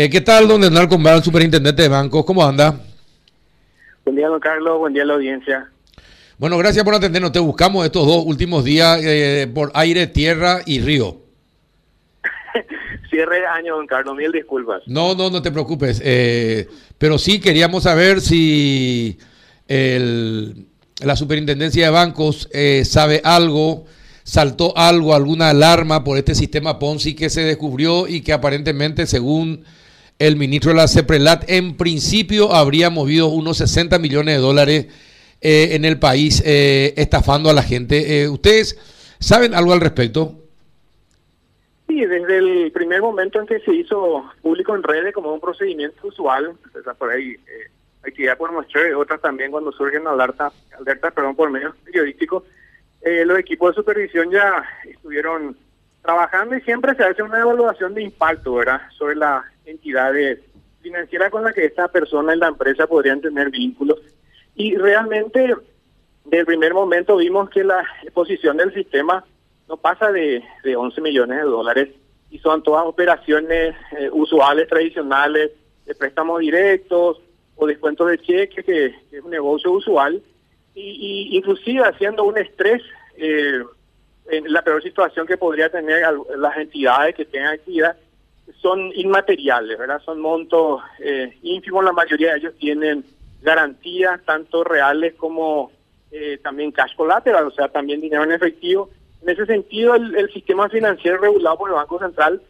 Eh, ¿Qué tal, don Hernán Combal, superintendente de bancos? ¿Cómo anda? Buen día, don Carlos. Buen día a la audiencia. Bueno, gracias por atendernos. Te buscamos estos dos últimos días eh, por aire, tierra y río. Cierre de año, don Carlos. Mil disculpas. No, no, no te preocupes. Eh, pero sí queríamos saber si el, la superintendencia de bancos eh, sabe algo, saltó algo, alguna alarma por este sistema Ponzi que se descubrió y que aparentemente, según el ministro de la CEPRELAT, en principio habría movido unos 60 millones de dólares eh, en el país eh, estafando a la gente. Eh, ¿Ustedes saben algo al respecto? Sí, desde el primer momento en que se hizo público en redes como un procedimiento usual, por ahí eh, actividad por muestra y otras también cuando surgen alertas, alertas perdón, por medios periodísticos, eh, los equipos de supervisión ya estuvieron trabajando y siempre se hace una evaluación de impacto, ¿verdad?, sobre las entidades financieras con las que esta persona en la empresa podrían tener vínculos. Y realmente, desde el primer momento vimos que la exposición del sistema no pasa de, de 11 millones de dólares y son todas operaciones eh, usuales, tradicionales, de préstamos directos o descuentos de cheque, que, es un negocio usual, y, y inclusive haciendo un estrés eh, en la peor situación que podría tener las entidades que tengan actividad, son inmateriales, ¿verdad? Son montos eh, ínfimos, la mayoría de ellos tienen garantías, tanto reales como eh, también cash collateral, o sea, también dinero en efectivo. En ese sentido, el, el sistema financiero regulado por el Banco Central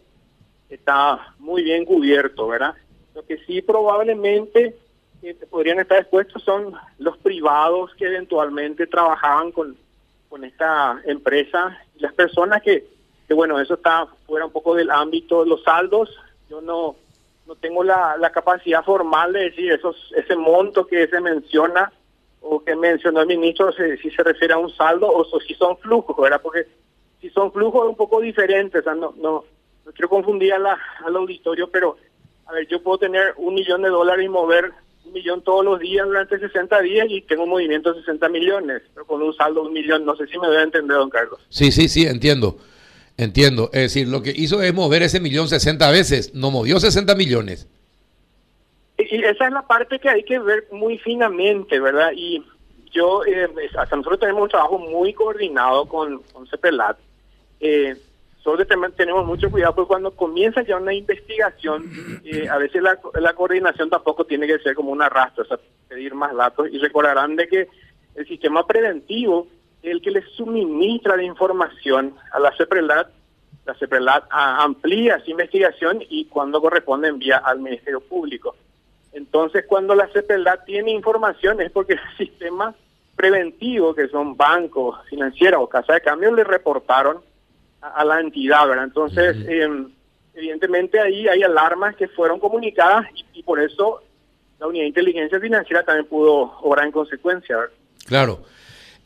está muy bien cubierto, ¿verdad? Lo que sí probablemente eh, podrían estar expuestos son los privados que eventualmente trabajaban con, con esta empresa y las personas que, que, bueno, eso está fuera un poco del ámbito de los saldos. Yo no, no tengo la, la capacidad formal de decir esos, ese monto que se menciona o que mencionó el ministro, si, si se refiere a un saldo o, si son flujos, ¿verdad? Porque si son flujos es un poco diferente, o sea, no, no, no quiero confundir a la, al auditorio, pero a ver, yo puedo tener un millón de dólares y mover un millón todos los días durante 60 días y tengo un movimiento de 60 millones, pero con un saldo de un millón, no sé si me debe entender, don Carlos. Sí, sí, sí, entiendo. Entiendo. Es decir, lo que hizo es mover ese millón 60 veces. No movió 60 millones. Y esa es la parte que hay que ver muy finamente, ¿verdad? Y yo, eh, hasta nosotros tenemos un trabajo muy coordinado con, con CEPELAT. Eh, tem- tenemos mucho cuidado porque cuando comienza ya una investigación, eh, a veces la, la coordinación tampoco tiene que ser como un arrastre, o sea, pedir más datos. Y recordarán de que el sistema preventivo el que le suministra la información a la CEPRELAT. La CEPRELAT amplía esa investigación y cuando corresponde envía al Ministerio Público. Entonces, cuando la CEPELAT tiene información es porque el sistema preventivo, que son bancos, financieras o casa de cambio, le reportaron a, a la entidad, ¿verdad? Entonces, eh, evidentemente ahí hay alarmas que fueron comunicadas y, y por eso la unidad de inteligencia financiera también pudo obrar en consecuencia, ¿verdad? Claro.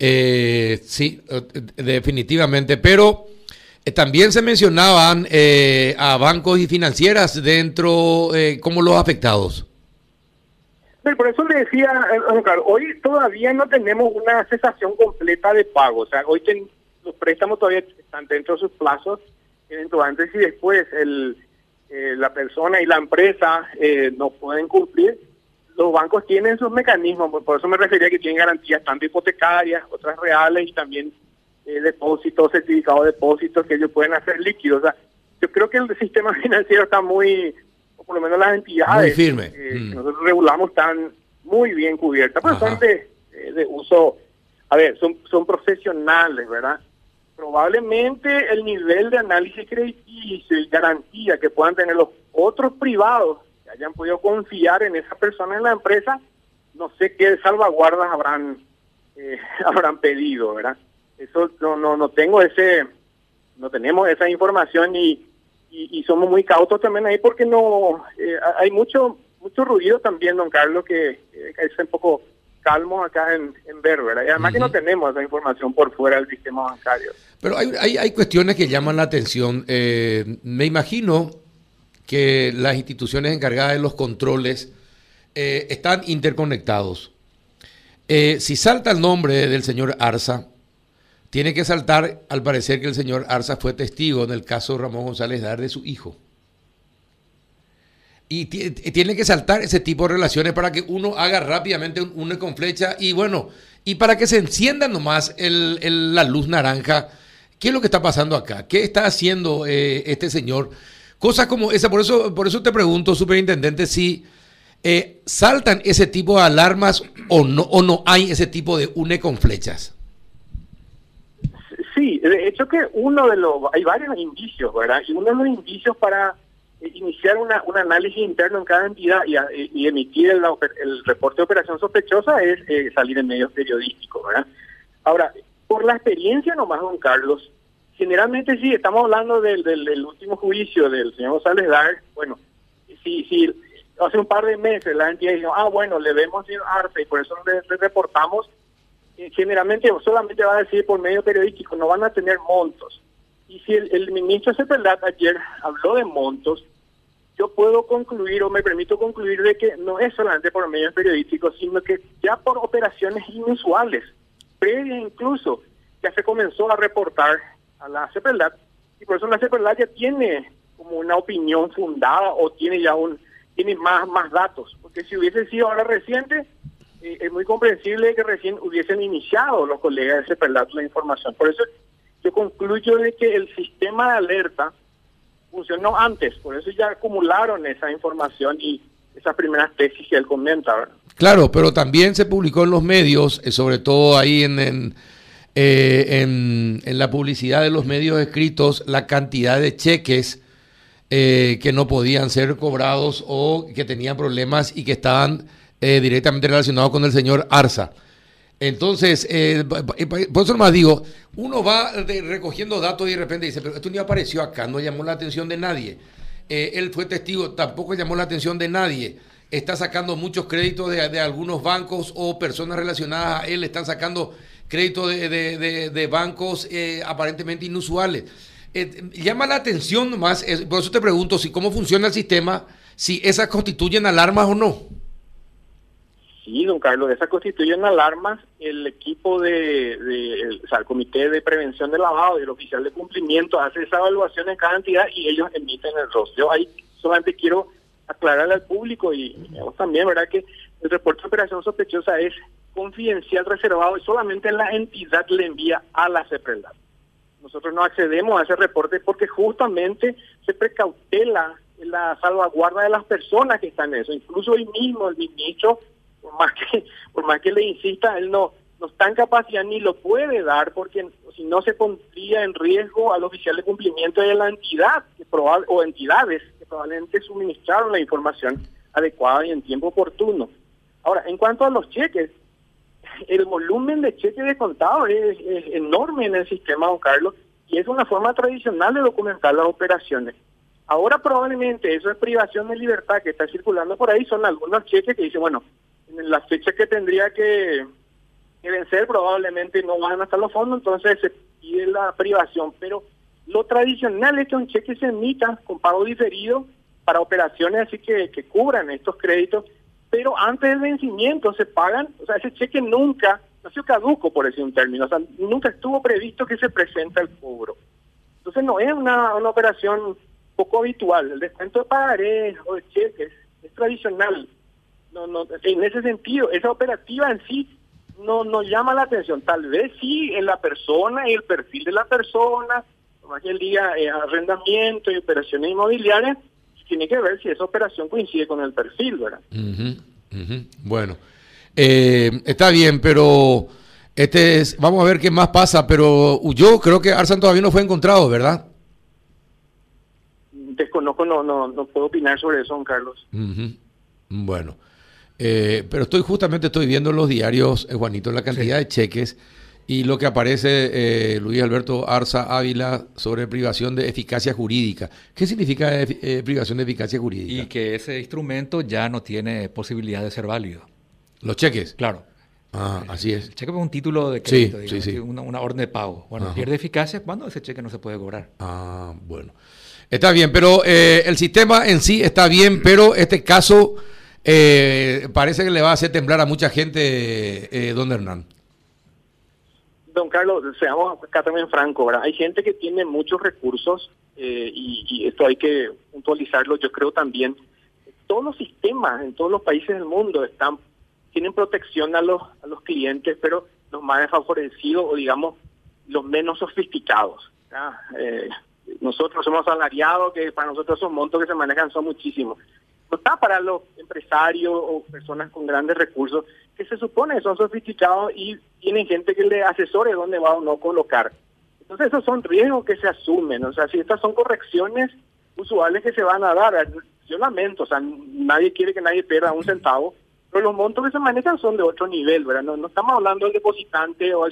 Eh, sí, eh, definitivamente. Pero eh, también se mencionaban eh, a bancos y financieras dentro eh, como los afectados. Por eso le decía, eh, Carlos, hoy todavía no tenemos una cesación completa de pago. O sea, hoy los préstamos todavía están dentro de sus plazos, dentro antes y después el, eh, la persona y la empresa eh, no pueden cumplir. Los bancos tienen sus mecanismos, por- por eso me refería que tienen garantías tanto hipotecarias, otras reales y también eh, depósitos, certificados de depósitos que ellos pueden hacer líquidos. O sea, yo creo que el sistema financiero está muy, o por lo menos las entidades Muy firme. eh, Mm. que nosotros regulamos están muy bien cubiertas, pero Ajá. son de, eh, de uso, a ver, son, son profesionales, ¿verdad? Probablemente el nivel de análisis crediticio y garantía que puedan tener los otros privados hayan podido confiar en esa persona en la empresa, no sé qué salvaguardas habrán eh, habrán pedido, ¿verdad? Eso no no no tengo ese no tenemos esa información y, y, y somos muy cautos también ahí porque no eh, hay mucho mucho ruido también, don Carlos, que, que es un poco calmo acá en, en ver, ¿verdad? Y además que no tenemos esa información por fuera del sistema bancario. Pero hay, hay, hay cuestiones que llaman la atención. Eh, me imagino que las instituciones encargadas de los controles eh, están interconectados. Eh, si salta el nombre del señor Arza, tiene que saltar, al parecer, que el señor Arza fue testigo en el caso Ramón González Dar de su hijo. y tiene que saltar ese tipo de relaciones para que uno haga rápidamente un, con flecha y bueno, y para que se encienda nomás el, la luz naranja. ¿Qué es lo que está pasando acá? ¿Qué está haciendo eh, este señor? Cosas como esa, por eso, por eso te pregunto, superintendente, si eh, saltan ese tipo de alarmas o no, o no hay ese tipo de une con flechas. Sí, de hecho que uno de los, hay varios indicios, ¿verdad? Y uno de los indicios para iniciar una, un análisis interno en cada entidad y, emitir el, reporte de operación sospechosa es eh, salir en medios periodísticos, ¿verdad? Ahora, por la experiencia nomás, don Carlos, generalmente sí, estamos hablando del, del, último juicio del señor González Dar, bueno, si, si hace un par de meses la entidad dijo, ah, bueno, le vemos a Arce y por eso le, reportamos, eh, generalmente solamente va a decir por medio periodístico, no van a tener montos. Y si el, el ministro Cepeldat ayer habló de montos, yo puedo concluir o me permito concluir de que no es solamente por medios periodísticos, sino que ya por operaciones inusuales, previas incluso, ya se comenzó a reportar a la CEPELAT y por eso la CEPELAT ya tiene como una opinión fundada o tiene ya un tiene más más datos, porque si hubiese sido ahora reciente eh, es muy comprensible que recién hubiesen iniciado los colegas de CEPELAT la información. Por eso yo concluyo de que el sistema de alerta funcionó antes, por eso ya acumularon esa información y esas primeras tesis que él comenta. Claro, pero también se publicó en los medios, eh, sobre todo ahí en, eh, en, la publicidad de los medios escritos, la cantidad de cheques eh, que no podían ser cobrados o que tenían problemas y que estaban directamente relacionados con el señor Arza. Entonces, eh, por eso más digo, uno va recogiendo datos y de repente dice, pero esto ni apareció acá, no llamó la atención de nadie. Eh, él fue testigo, tampoco llamó la atención de nadie. Está sacando muchos créditos de, algunos bancos o personas relacionadas a él, están sacando créditos de, bancos eh, aparentemente inusuales. llama la atención más, por eso te pregunto si cómo funciona el sistema, si esas constituyen alarmas o no. Sí, don Carlos, esas constituyen alarmas. El equipo de, el Comité de Prevención del Lavado y el oficial de cumplimiento hace esa evaluación en cada entidad y ellos emiten el ROS. Yo ahí solamente quiero aclararle al público y también, ¿verdad? Que el reporte de operación sospechosa es confidencial, reservado y solamente la entidad le envía a la CEPRELAT. Nosotros no accedemos a ese reporte porque justamente se precautela la salvaguarda de las personas que están en eso. Incluso hoy mismo el ministro por más que por más que le insista, él no, no está en capacidad ni lo puede dar porque si no se pondría en riesgo al oficial de cumplimiento de la entidad que probable, o entidades que probablemente suministraron la información adecuada y en tiempo oportuno. Ahora, en cuanto a los cheques, el volumen de cheques de contado es, enorme en el sistema, don Carlos, y es una forma tradicional de documentar las operaciones. Ahora probablemente eso es privación de libertad que está circulando por ahí, son algunos cheques que dicen, bueno, en las fechas que tendría que, vencer probablemente no van a estar los fondos, entonces se pide la privación. Pero lo tradicional es que un cheque se emita con pago diferido para operaciones así que, que cubran estos créditos, pero antes del vencimiento se pagan, o sea, ese cheque nunca, no ha sido caduco por decir un término, o sea, nunca estuvo previsto que se presente el cobro. Entonces no es una, una operación poco habitual, el descuento de pagarés o de cheques es tradicional, no, no, en ese sentido, esa operativa en sí no nos llama la atención. Tal vez sí en la persona y el perfil de la persona, más que el día eh, arrendamiento y operaciones inmobiliarias, tiene que ver si esa operación coincide con el perfil, ¿verdad? Bueno, eh, está bien, pero este es, vamos a ver qué más pasa, pero yo creo que Arsan todavía no fue encontrado, ¿verdad? Desconozco, no, no, no puedo opinar sobre eso, don Carlos. Bueno. Eh, pero estoy justamente estoy viendo en los diarios, eh, Juanito, la cantidad de cheques y lo que aparece eh, Luis Alberto Arza Ávila sobre privación de eficacia jurídica. ¿Qué significa privación de eficacia jurídica? Y que ese instrumento ya no tiene posibilidad de ser válido. ¿Los cheques? Claro. Ah, así es. El cheque es un título de crédito, Una, orden de pago. Bueno, pierde eficacia cuando ese cheque no se puede cobrar. Ah, bueno. Está bien, pero el sistema en sí está bien, pero este caso eh, parece que le va a hacer temblar a mucha gente, eh, don Hernán. Don Carlos, seamos acá también franco, ¿verdad? Hay gente que tiene muchos recursos eh, y, esto hay que puntualizarlo. Yo creo también todos los sistemas, en todos los países del mundo, están tienen protección a los, a los clientes, pero los más desfavorecidos o digamos los menos sofisticados. Eh, nosotros somos salariados, que para nosotros son montos que se manejan son muchísimos. No está para los empresarios o personas con grandes recursos que se supone que son sofisticados y tienen gente que le asesore dónde va o no colocar. Entonces esos son riesgos que se asumen. O sea, si estas son correcciones usuales que se van a dar, yo lamento, o sea, nadie quiere que nadie pierda un centavo, pero los montos que se manejan son de otro nivel, ¿verdad? No, estamos hablando del depositante o,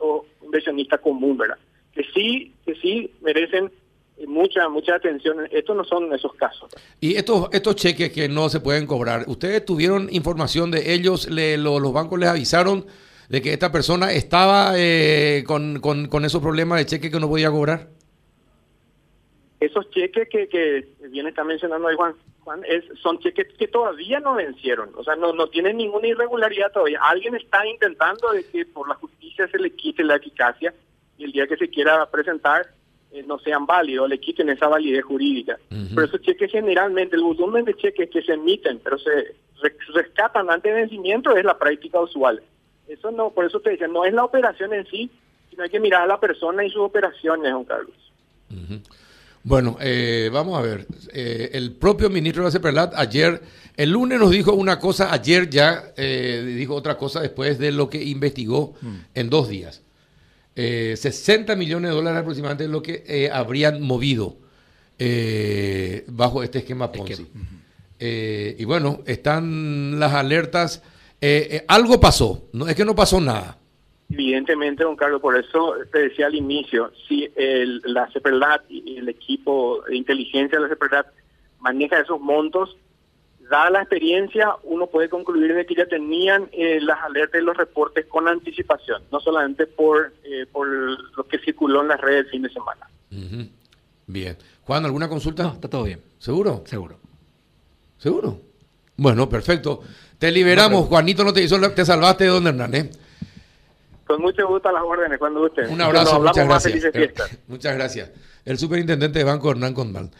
o inversionista común, ¿verdad? Que sí, que sí merecen mucha mucha atención. Estos no son esos casos. Y estos estos cheques que no se pueden cobrar, ¿ustedes tuvieron información de ellos? Le, los bancos les avisaron de que esta persona estaba eh, con, con, con esos problemas de cheque que no podía cobrar? Esos cheques que, que bien está mencionando ahí Juan, Juan es, son cheques que todavía no vencieron, o sea, no, no tienen ninguna irregularidad todavía. Alguien está intentando de que por la justicia se le quite la eficacia y el día que se quiera presentar eh, no sean válidos, le quiten esa validez jurídica. Pero esos cheques generalmente, el volumen de cheques que se emiten, pero se rescatan antes de vencimiento es la práctica usual. Eso no, por eso te decía, no es la operación en sí, sino hay que mirar a la persona y sus operaciones, Juan Carlos. Bueno, eh, vamos a ver. Eh, el propio ministro de la ayer, el lunes nos dijo una cosa, ayer ya eh, dijo otra cosa después de lo que investigó mm. en dos días. 60 millones de dólares aproximadamente es lo que habrían movido bajo este esquema Ponzi. y bueno, están las alertas. algo pasó, no es que no pasó nada. Evidentemente, don Carlos, por eso te decía al inicio, si el, la CEPRLAT y el equipo de inteligencia de la CEPRLAT maneja esos montos, dada la experiencia, uno puede concluir de que ya tenían eh, las alertas y los reportes con anticipación, no solamente por, eh, por lo que circuló en las redes el fin de semana. Bien. Juan, ¿alguna consulta? está todo bien. ¿Seguro? Seguro. ¿Seguro? Bueno, perfecto. Te liberamos, Juanito, no te hizo, te salvaste de don Hernán, ¿eh? Con mucho gusto a las órdenes, cuando guste. Un abrazo, muchas gracias. Muchas gracias. El superintendente de Banco Hernán Condal.